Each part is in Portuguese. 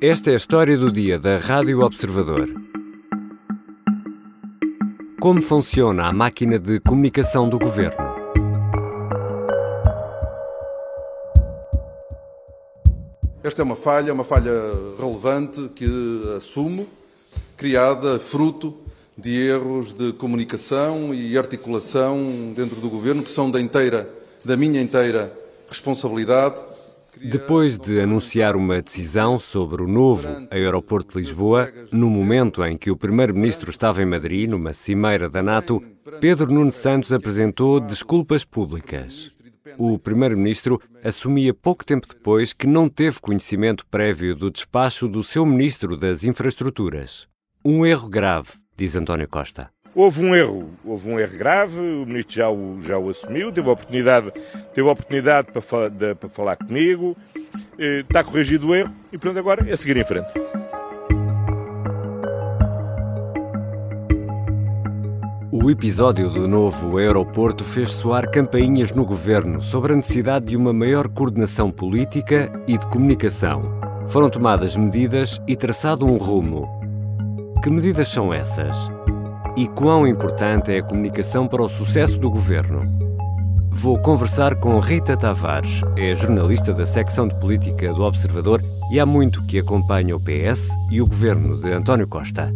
Esta é a história do dia da Rádio Observador. Como funciona a máquina de comunicação do governo? Esta é uma falha, uma falha relevante que assumo, criada fruto de erros de comunicação e articulação dentro do governo que são da inteira, da minha inteira responsabilidade depois de anunciar uma decisão sobre o novo aeroporto de Lisboa, no momento em que o primeiro-ministro estava em Madrid, numa cimeira da NATO, Pedro Nuno Santos apresentou desculpas públicas. O primeiro-ministro assumia pouco tempo depois que não teve conhecimento prévio do despacho do seu ministro das Infraestruturas. Um erro grave, diz António Costa. Houve um erro, houve um erro grave, o ministro já o, já o assumiu, teve a oportunidade, teve a oportunidade para, de, para falar comigo, eh, está corrigido o erro e pronto, agora é seguir em frente. O episódio do novo aeroporto fez soar campainhas no governo sobre a necessidade de uma maior coordenação política e de comunicação. Foram tomadas medidas e traçado um rumo. Que medidas são essas? E quão importante é a comunicação para o sucesso do governo. Vou conversar com Rita Tavares, é jornalista da secção de política do Observador e há muito que acompanha o PS e o governo de António Costa.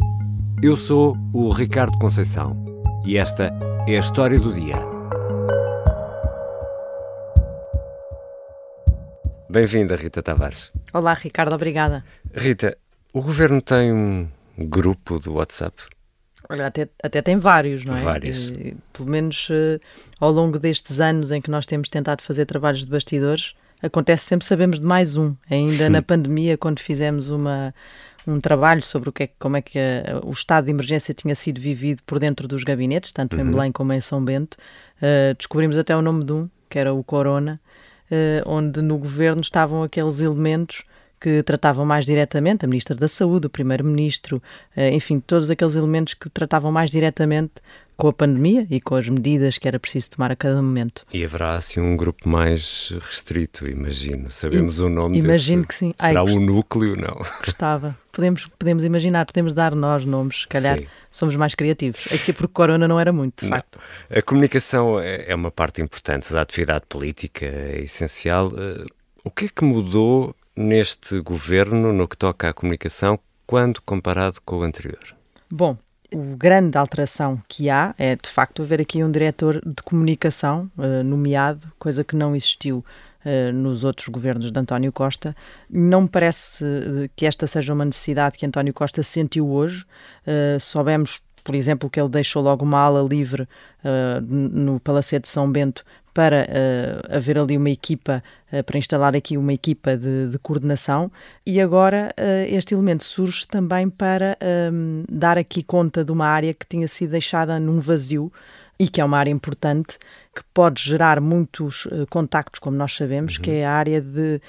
Eu sou o Ricardo Conceição e esta é a história do dia. Bem-vinda, Rita Tavares. Olá, Ricardo, obrigada. Rita, o governo tem um grupo do WhatsApp? Olha, até, até tem vários, não é? Vários. E, pelo menos uh, ao longo destes anos em que nós temos tentado fazer trabalhos de bastidores, acontece sempre sabemos de mais um. Ainda na pandemia, quando fizemos uma, um trabalho sobre o que é, como é que a, o estado de emergência tinha sido vivido por dentro dos gabinetes, tanto uhum. em Belém como em São Bento, uh, descobrimos até o nome de um, que era o Corona, uh, onde no governo estavam aqueles elementos que tratavam mais diretamente, a Ministra da Saúde, o Primeiro-Ministro, eh, enfim, todos aqueles elementos que tratavam mais diretamente com a pandemia e com as medidas que era preciso tomar a cada momento. E haverá assim um grupo mais restrito, imagino. Sabemos I, o nome Imagino desse... que sim. Será Ai, o núcleo, não? Gostava. Podemos, podemos imaginar, podemos dar nós nomes, se calhar sim. somos mais criativos. Aqui porque Corona não era muito, de não. facto. A comunicação é, é uma parte importante da atividade política, é essencial. Eh, o que é que mudou neste governo no que toca à comunicação quando comparado com o anterior? Bom, a grande alteração que há é, de facto, haver aqui um diretor de comunicação uh, nomeado, coisa que não existiu uh, nos outros governos de António Costa. Não me parece uh, que esta seja uma necessidade que António Costa sentiu hoje. soubemos por exemplo, que ele deixou logo uma ala livre uh, no Palacete de São Bento para uh, haver ali uma equipa, uh, para instalar aqui uma equipa de, de coordenação e agora uh, este elemento surge também para um, dar aqui conta de uma área que tinha sido deixada num vazio e que é uma área importante que pode gerar muitos contactos, como nós sabemos, uhum. que é a área de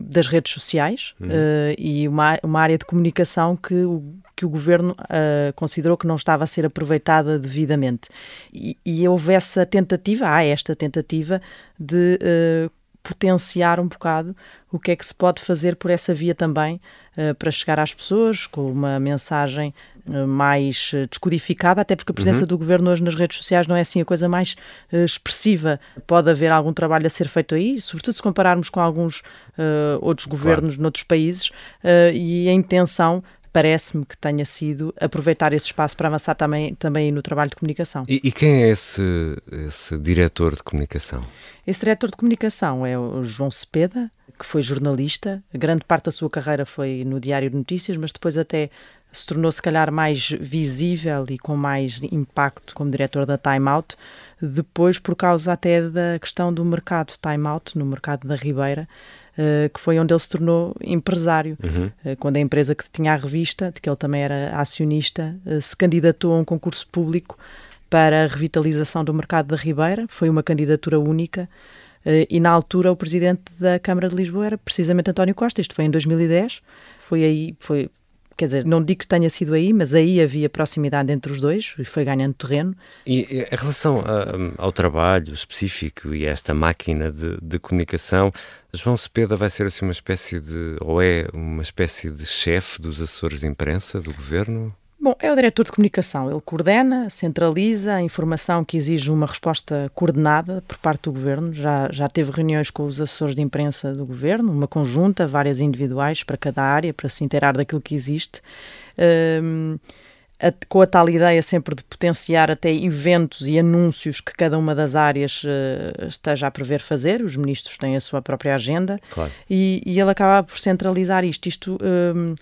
das redes sociais uhum. uh, e uma, uma área de comunicação que o, que o governo uh, considerou que não estava a ser aproveitada devidamente. E, e houve essa tentativa, há esta tentativa de uh, potenciar um bocado o que é que se pode fazer por essa via também para chegar às pessoas com uma mensagem mais descodificada, até porque a presença uhum. do governo hoje nas redes sociais não é assim a coisa mais uh, expressiva. Pode haver algum trabalho a ser feito aí, sobretudo se compararmos com alguns uh, outros governos claro. noutros países, uh, e a intenção parece-me que tenha sido aproveitar esse espaço para avançar também, também no trabalho de comunicação. E, e quem é esse, esse diretor de comunicação? Esse diretor de comunicação é o João Cepeda, que foi jornalista, grande parte da sua carreira foi no Diário de Notícias, mas depois até se tornou se calhar mais visível e com mais impacto como diretor da Time Out, depois por causa até da questão do mercado Time Out, no mercado da Ribeira, uh, que foi onde ele se tornou empresário. Uhum. Uh, quando a empresa que tinha a revista, de que ele também era acionista, uh, se candidatou a um concurso público para a revitalização do mercado da Ribeira, foi uma candidatura única. e na altura o presidente da Câmara de Lisboa era precisamente António Costa, isto foi em 2010, foi aí, foi quer dizer, não digo que tenha sido aí, mas aí havia proximidade entre os dois e foi ganhando terreno. E em relação a, ao trabalho específico e a esta máquina de, de comunicação, João Cepeda vai ser assim uma espécie de, ou é uma espécie de chefe dos assessores de imprensa do governo? Bom, é o diretor de comunicação. Ele coordena, centraliza a informação que exige uma resposta coordenada por parte do governo. Já, já teve reuniões com os assessores de imprensa do governo, uma conjunta, várias individuais para cada área, para se inteirar daquilo que existe. Um, a, com a tal ideia sempre de potenciar até eventos e anúncios que cada uma das áreas uh, esteja a prever fazer. Os ministros têm a sua própria agenda claro. e, e ele acaba por centralizar isto. Isto. Um,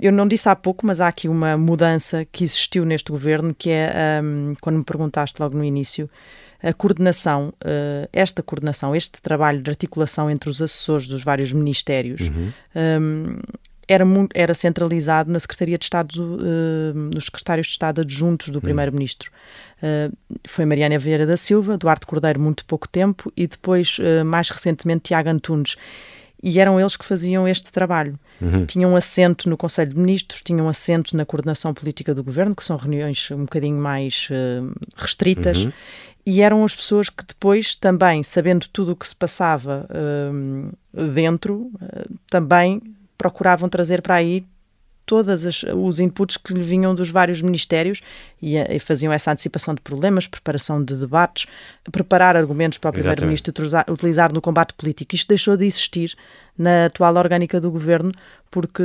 eu não disse há pouco, mas há aqui uma mudança que existiu neste governo, que é, um, quando me perguntaste logo no início, a coordenação, uh, esta coordenação, este trabalho de articulação entre os assessores dos vários ministérios, uhum. um, era, muito, era centralizado na Secretaria de Estado, uh, nos secretários de Estado adjuntos do uhum. Primeiro-Ministro. Uh, foi Mariana Vieira da Silva, Duarte Cordeiro, muito pouco tempo, e depois, uh, mais recentemente, Tiago Antunes e eram eles que faziam este trabalho. Uhum. Tinham assento no Conselho de Ministros, tinham assento na coordenação política do governo, que são reuniões um bocadinho mais uh, restritas, uhum. e eram as pessoas que depois, também sabendo tudo o que se passava uh, dentro, uh, também procuravam trazer para aí todos os inputs que lhe vinham dos vários ministérios e, e, faziam essa antecipação de problemas, preparação de debates, preparar argumentos para o Primeiro-Ministro utilizar no combate político. Isto deixou de existir na atual orgânica do governo, porque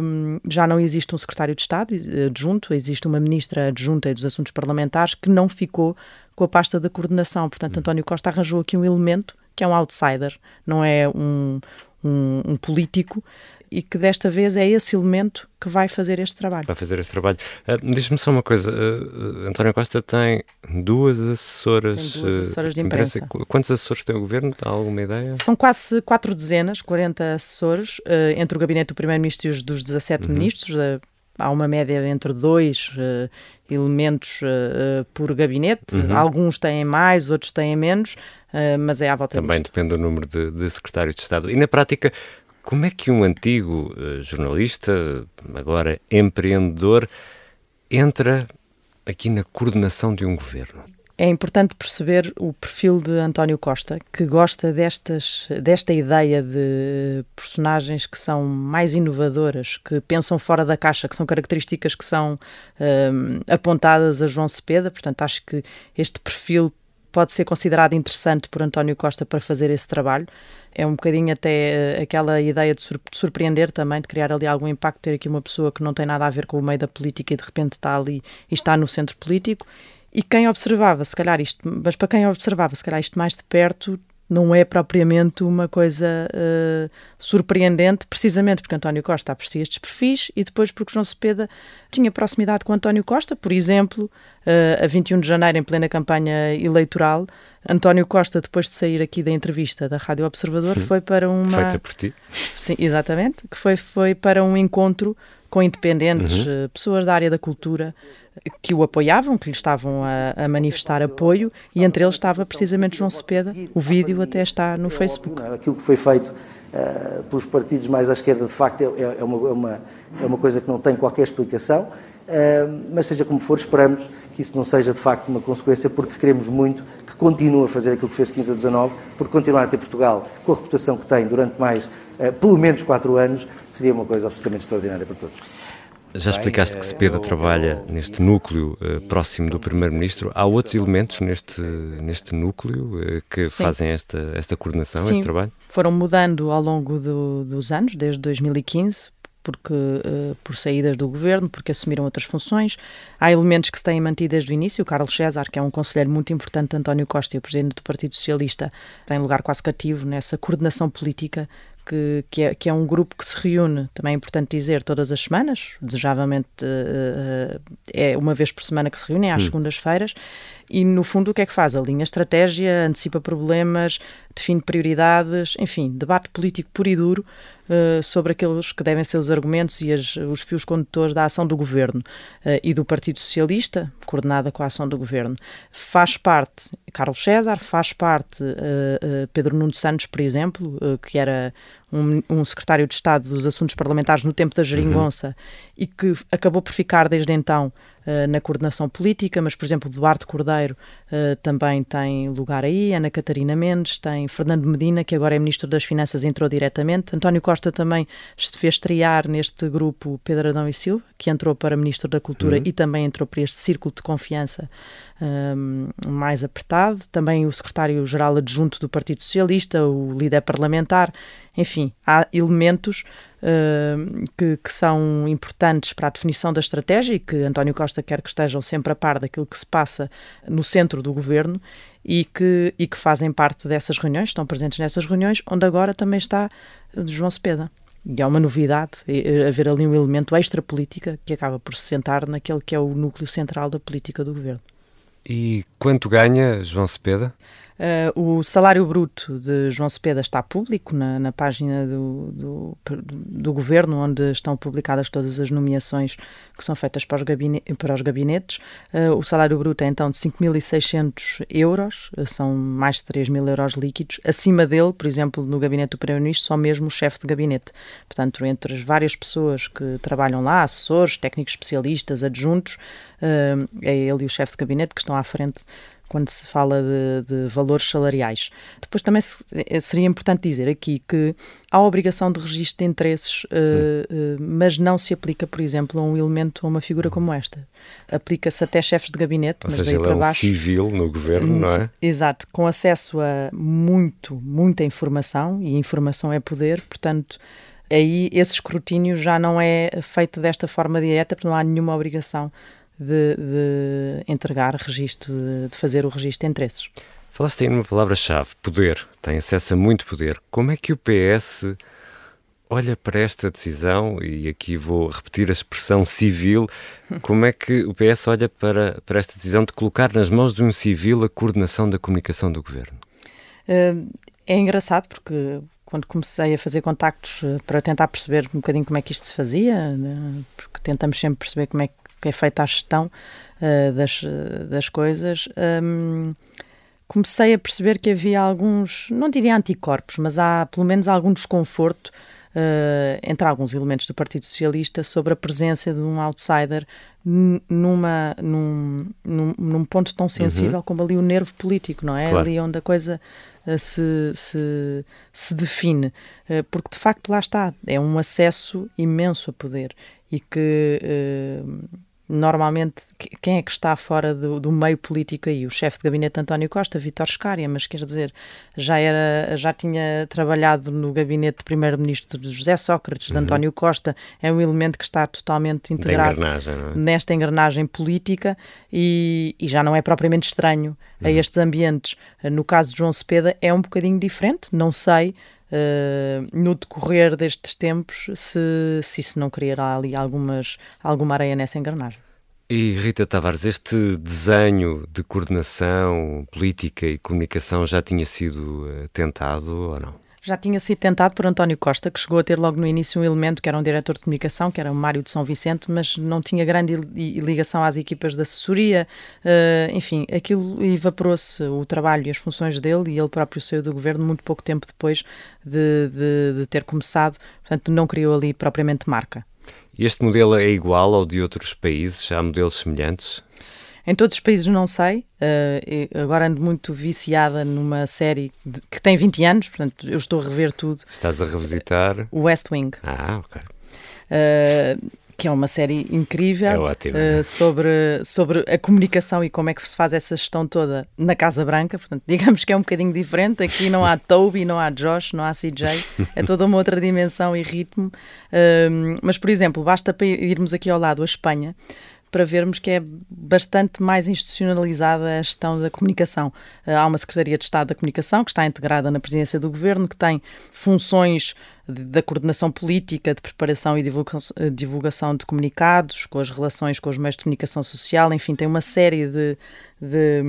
um, já não existe um secretário de Estado adjunto, existe uma ministra adjunta dos assuntos parlamentares que não ficou com a pasta da coordenação. Portanto, hum. António Costa arranjou aqui um elemento que é um outsider, não é um, um, um político e que desta vez é esse elemento que vai fazer este trabalho. Vai fazer este trabalho. Uh, Diz-me só uma coisa: uh, António Costa tem duas assessoras, tem duas assessoras de imprensa. imprensa. Quantos assessores tem o governo? Há alguma ideia? São quase quatro dezenas, 40 assessores, uh, entre o gabinete do Primeiro-Ministro e os dos 17 uhum. ministros. há uma média entre dois elementos por gabinete. Uhum. Alguns têm mais, outros têm menos. Uh, mas é à volta Também disto. depende do número de, de secretários de Estado. E na prática, como é que um antigo uh, jornalista, agora empreendedor, entra aqui na coordenação de um governo? É importante perceber o perfil de António Costa, que gosta destas, desta ideia de personagens que são mais inovadoras, que pensam fora da caixa, que são características que são um, apontadas a João Cepeda. Portanto, acho que este perfil pode ser considerado interessante por António Costa para fazer esse trabalho é um bocadinho até uh, aquela ideia de, surpreender também, de criar ali algum impacto, ter aqui uma pessoa que não tem nada a ver com o meio da política e de repente está ali e está no centro político. E quem observava, se calhar isto, mas para quem observava, se calhar isto mais de perto, não é propriamente uma coisa uh, surpreendente, precisamente porque António Costa aprecia estes perfis e depois porque João Cepeda tinha proximidade com António Costa, por exemplo, uh, a 21 de janeiro, em plena campanha eleitoral, António Costa, depois de sair aqui da entrevista da Rádio Observador, hum. foi para uma. Feita por ti. Sim, exatamente, que foi, foi para um encontro com independentes, uhum. Eh, pessoas da área da cultura, que o apoiavam, que lhe estavam a, a, manifestar apoio, e entre eles estava precisamente João Cepeda. O vídeo até está no Facebook. Aquilo que foi feito uh, pelos partidos mais à esquerda, de facto, é, é, uma, é, uma, é uma coisa que não tem qualquer explicação, uh, mas seja como for, esperamos que isso não seja de facto uma consequência, porque queremos muito que continue a fazer aquilo que fez 15 a 19, porque continuar a ter Portugal com a reputação que tem durante mais, uh, pelo menos, quatro anos, seria uma coisa absolutamente extraordinária para todos. Já explicaste que Cepeda trabalha neste núcleo uh, próximo do Primeiro-Ministro. Há outros elementos neste, neste núcleo uh, que Sim. fazem esta, esta coordenação, Sim. este trabalho? Foram mudando ao longo do, dos anos, desde 2015, porque, uh, por saídas do governo, porque assumiram outras funções. Há elementos que se têm mantido desde o início. O Carlos César, que é um conselheiro muito importante de António Costa e o presidente do Partido Socialista, tem lugar quase cativo nessa coordenação política que, que, é, que é um grupo que se reúne, também é importante dizer, todas as semanas, desejavelmente uh, é uma vez por semana que se reúnem, às hum. segundas-feiras, e no fundo o que é que faz? Alinha estratégia, antecipa problemas, define prioridades, enfim, debate político puro e duro, uh, sobre aqueles que devem ser os argumentos e as, os fios condutores da ação do governo uh, e do Partido Socialista, coordenada com a ação do governo. Faz parte Carlos César, faz parte Pedro Nuno Santos, por exemplo, que era um, um, secretário de Estado dos Assuntos Parlamentares no tempo da Geringonça uhum. e que acabou por ficar desde então na coordenação política, mas, por exemplo, Duarte Cordeiro uh, também tem lugar aí, Ana Catarina Mendes, tem Fernando Medina, que agora é Ministro das Finanças, entrou diretamente, António Costa também se fez triar neste grupo Pedro Adão e Silva, que entrou para Ministro da Cultura uhum. e também entrou para este círculo de confiança um, mais apertado, também o secretário-geral adjunto do Partido Socialista, o líder parlamentar, enfim, há elementos uh, que, que, são importantes para a definição da estratégia e que António Costa quer que estejam sempre a par daquilo que se passa no centro do governo e que, e que fazem parte dessas reuniões, estão presentes nessas reuniões, onde agora também está João Cepeda. E é uma novidade haver ali um elemento extra-política que acaba por se sentar naquele que é o núcleo central da política do governo. E quanto ganha João Cepeda? Uh, o salário bruto de João Cepeda está público na, na página do, do, do, governo, onde estão publicadas todas as nomeações que são feitas para os, gabinete, para os gabinetes. Uh, o salário bruto é então de 5.600 euros, uh, são mais de 3 mil euros líquidos. Acima dele, por exemplo, no gabinete do Primeiro-Ministro, só mesmo o chefe de gabinete. Portanto, entre as várias pessoas que trabalham lá, assessores, técnicos especialistas, adjuntos, é ele e o chefe de gabinete que estão à frente quando se fala de, de, valores salariais. Depois também eh, seria importante dizer aqui que há obrigação de registro de interesses, uh, uh, mas não se aplica, por exemplo, a um elemento, a uma figura como esta. Aplica-se até chefes de gabinete, Ou mas seja, daí para é um baixo. civil no governo, não é? Exato, com acesso a muito, muita informação, e informação é poder, portanto aí esse escrutínio já não é feito desta forma direta, porque não há nenhuma obrigação de, de entregar registro, de, de, fazer o registro de interesses. Falaste aí numa palavra-chave, poder. Tem acesso a muito poder. Como é que o PS olha para esta decisão, e aqui vou repetir a expressão civil, como é que o PS olha para, para esta decisão de colocar nas mãos de um civil a coordenação da comunicação do governo? Eh, é engraçado porque quando comecei a fazer contactos eh, para tentar perceber um bocadinho como é que isto se fazia, né, porque tentamos sempre perceber como é que que é feita a gestão uh, das, das coisas, um, comecei a perceber que havia alguns, não diria anticorpos, mas há pelo menos algum desconforto uh, entre alguns elementos do Partido Socialista sobre a presença de um outsider numa, num, num, num ponto tão sensível uhum. como ali o nervo político, não é? Claro. Ali onde a coisa uh, se, se, se define. Porque de facto lá está, é um acesso imenso a poder e que normalmente quem é que está fora do, do, meio político aí? O chefe de gabinete António Costa, Vítor Scária, mas quer dizer, já era, já tinha trabalhado no gabinete de primeiro-ministro de José Sócrates, de uhum. António Costa, é um elemento que está totalmente integrado engrenagem, é? nesta engrenagem política e, e, já não é propriamente estranho uhum. a estes ambientes. No caso de João Cepeda é um bocadinho diferente, não sei, Uh, no decorrer destes tempos, se, se isso não criar ali algumas, alguma areia nessa engrenagem. E Rita Tavares, este desenho de coordenação política e comunicação já tinha sido uh, tentado ou não? Já tinha sido tentado por António Costa, que chegou a ter logo no início um elemento que era um diretor de comunicação, que era o Mário de São Vicente, mas não tinha grande ligação às equipas de assessoria. Uh, enfim, aquilo evaporou-se o trabalho e as funções dele e ele próprio saiu do governo muito pouco tempo depois de, de, de ter começado, portanto, não criou ali propriamente marca. Este modelo é igual ao de outros países? Há modelos semelhantes? Em todos os países não sei. Uh, agora ando muito viciada numa série de, que tem 20 anos, portanto eu estou a rever tudo. Estás a revisitar? O West Wing. Ah, ok. Uh, que é uma série incrível é ótimo, uh, sobre, sobre a comunicação e como é que se faz essa gestão toda na Casa Branca. Portanto, digamos que é um bocadinho diferente. Aqui não há Toby, não há Josh, não há CJ. É toda uma outra dimensão e ritmo. Uh, mas, por exemplo, basta irmos aqui ao lado a Espanha para vermos que é bastante mais institucionalizada a gestão da comunicação. Eh, há uma Secretaria de Estado da Comunicação que está integrada na presidência do governo, que tem funções da coordenação política, de preparação e divulgação de comunicados, com as relações com os meios de comunicação social, enfim, tem uma série de, de,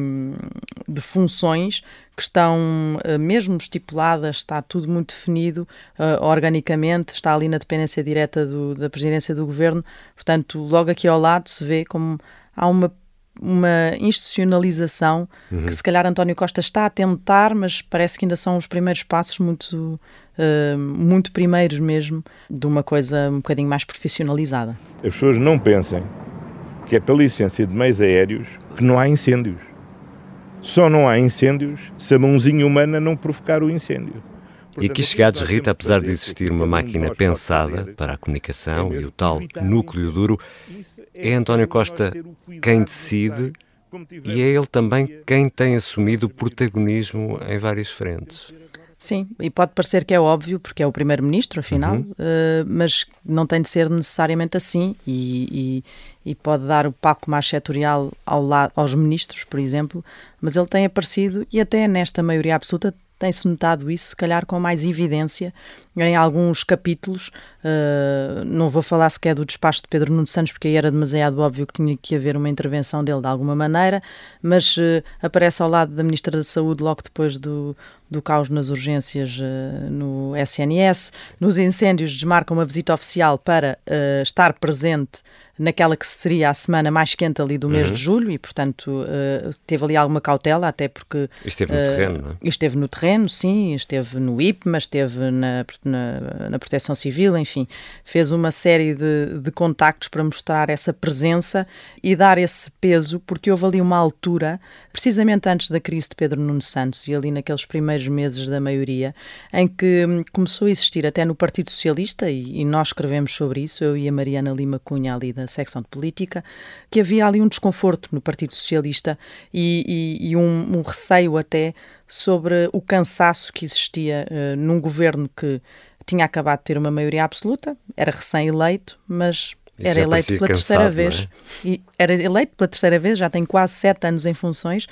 de funções que estão uh, mesmo estipuladas, está tudo muito definido uh, organicamente, está ali na dependência direta do, da presidência do governo, portanto, logo aqui ao lado se vê como há uma uma institucionalização uhum. que se calhar António Costa está a tentar, mas parece que ainda são os primeiros passos muito, uh, muito primeiros mesmo, de uma coisa um bocadinho mais profissionalizada. As pessoas não pensem que é pela licença de meios aéreos que não há incêndios. Só não há incêndios se a mãozinha humana não provocar o incêndio. E aqui chegados, Rita, apesar de existir uma máquina pensada para a comunicação e o tal núcleo duro, é António Costa quem decide e é ele também quem tem assumido o protagonismo em várias frentes. Sim, e pode parecer que é óbvio, porque é o primeiro-ministro, afinal, uhum. uh, mas não tem de ser necessariamente assim e, e, e pode dar o palco mais setorial ao lado, aos ministros, por exemplo, mas ele tem aparecido e até nesta maioria absoluta tem-se notado isso, se calhar com mais evidência, em alguns capítulos. Uh, não vou falar sequer do despacho de Pedro Nuno Santos, porque aí era demasiado óbvio que tinha que haver uma intervenção dele de alguma maneira, mas uh, aparece ao lado da Ministra da Saúde logo depois do, do caos nas urgências uh, no SNS. Nos incêndios, desmarca uma visita oficial para estar presente naquela que seria a semana mais quente ali do mês uhum. de julho e, portanto, uh, teve ali alguma cautela, até porque... Esteve no uh, terreno, não é? Esteve no terreno, sim, esteve no IPMA, esteve na, na, na Proteção Civil, enfim, fez uma série de, de contactos para mostrar essa presença e dar esse peso, porque houve ali uma altura, precisamente antes da crise de Pedro Nuno Santos e ali naqueles primeiros meses da maioria, em que hum, começou a existir até no Partido Socialista, e, e nós escrevemos sobre isso, eu e a Mariana Lima Cunha ali da secção de política, que havia ali um desconforto no Partido Socialista e, e, e um, um, receio até sobre o cansaço que existia uh, num governo que tinha acabado de ter uma maioria absoluta, era recém-eleito, mas era eleito pela cansado, terceira vez. É? E era eleito pela terceira vez, já tem quase sete anos em funções.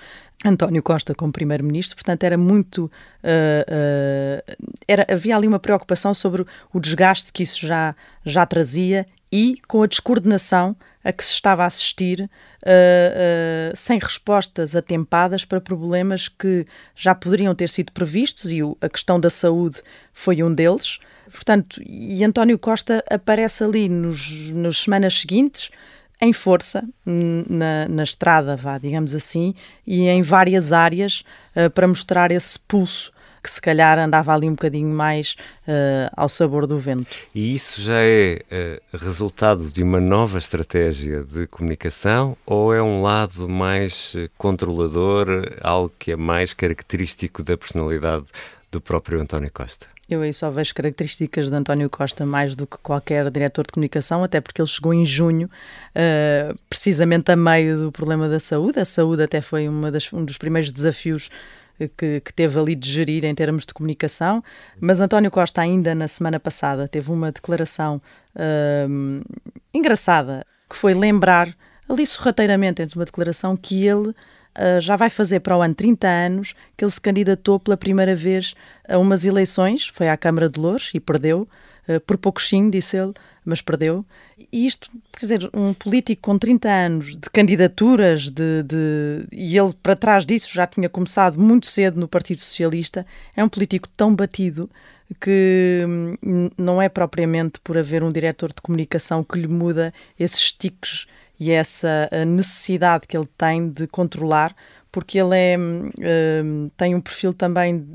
António Costa como primeiro-ministro, portanto era muito uh, uh, era, havia ali uma preocupação sobre o desgaste que isso já, já trazia e com a descoordenação a que se estava a assistir, uh, uh, sem respostas atempadas para problemas que já poderiam ter sido previstos, e o, a questão da saúde foi um deles. Portanto, e António Costa aparece ali nos, nas semanas seguintes, em força, na, na estrada, vá, digamos assim, e em várias áreas, uh, para mostrar esse pulso que se calhar andava ali um bocadinho mais uh, ao sabor do vento. E isso já é uh, resultado de uma nova estratégia de comunicação ou é um lado mais uh, controlador, algo que é mais característico da personalidade do próprio António Costa? Eu aí só vejo características de António Costa mais do que qualquer diretor de comunicação, até porque ele chegou em junho, uh, precisamente a meio do problema da saúde. A saúde até foi das, um dos primeiros desafios que, que, teve ali de gerir em termos de comunicação, mas António Costa ainda na semana passada teve uma declaração uh, engraçada, que foi lembrar ali sorrateiramente entre uma declaração que ele uh, já vai fazer para o ano 30 anos que ele se candidatou pela primeira vez a umas eleições, foi à Câmara de Louros e perdeu, uh, por pouquinho, disse ele, mas perdeu. E isto, quer dizer, um político com 30 anos de candidaturas, de, de, e ele para trás disso já tinha começado muito cedo no Partido Socialista, é um político tão batido que hum, não é propriamente por haver um diretor de comunicação que lhe muda esses tiques e essa necessidade que ele tem de controlar porque ele é, uh, tem um perfil também.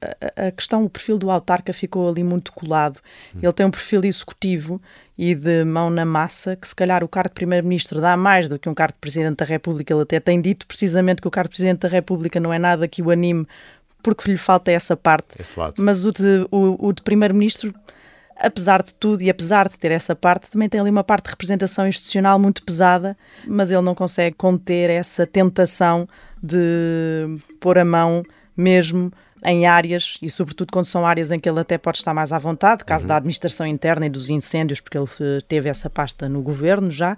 A, a, questão, o perfil do autarca ficou ali muito colado. Hum. Ele tem um perfil executivo e de mão na massa, que se calhar o cargo de Primeiro-Ministro dá mais do que um cargo de Presidente da República. Ele até tem dito precisamente que o cargo de Presidente da República não é nada que o anime, porque lhe falta essa parte. Mas o de, o, o de Primeiro-Ministro apesar de tudo e apesar de ter essa parte, também tem ali uma parte de representação institucional muito pesada, mas ele não consegue conter essa tentação de pôr a mão mesmo em áreas, e sobretudo quando são áreas em que ele até pode estar mais à vontade, caso uhum. da administração interna e dos incêndios, porque ele teve essa pasta no governo já.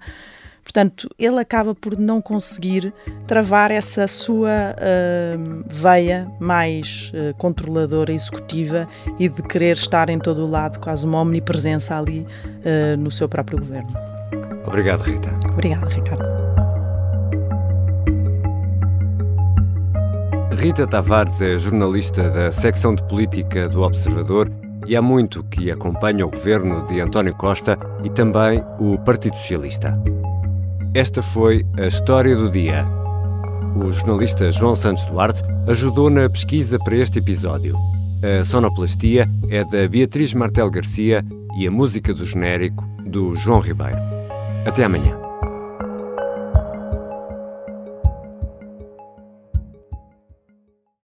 Portanto, ele acaba por não conseguir travar essa sua uh, veia mais uh, controladora, executiva e de querer estar em todo o lado, quase uma omnipresença ali uh, no seu próprio governo. Obrigado, Rita. Obrigada, Ricardo. Rita Tavares é jornalista da secção de política do Observador e há muito que acompanha o governo de António Costa e também o Partido Socialista. Esta foi a história do dia. O jornalista João Santos Duarte ajudou na pesquisa para este episódio. A sonoplastia é da Beatriz Martel Garcia e a música do genérico do João Ribeiro. Até amanhã.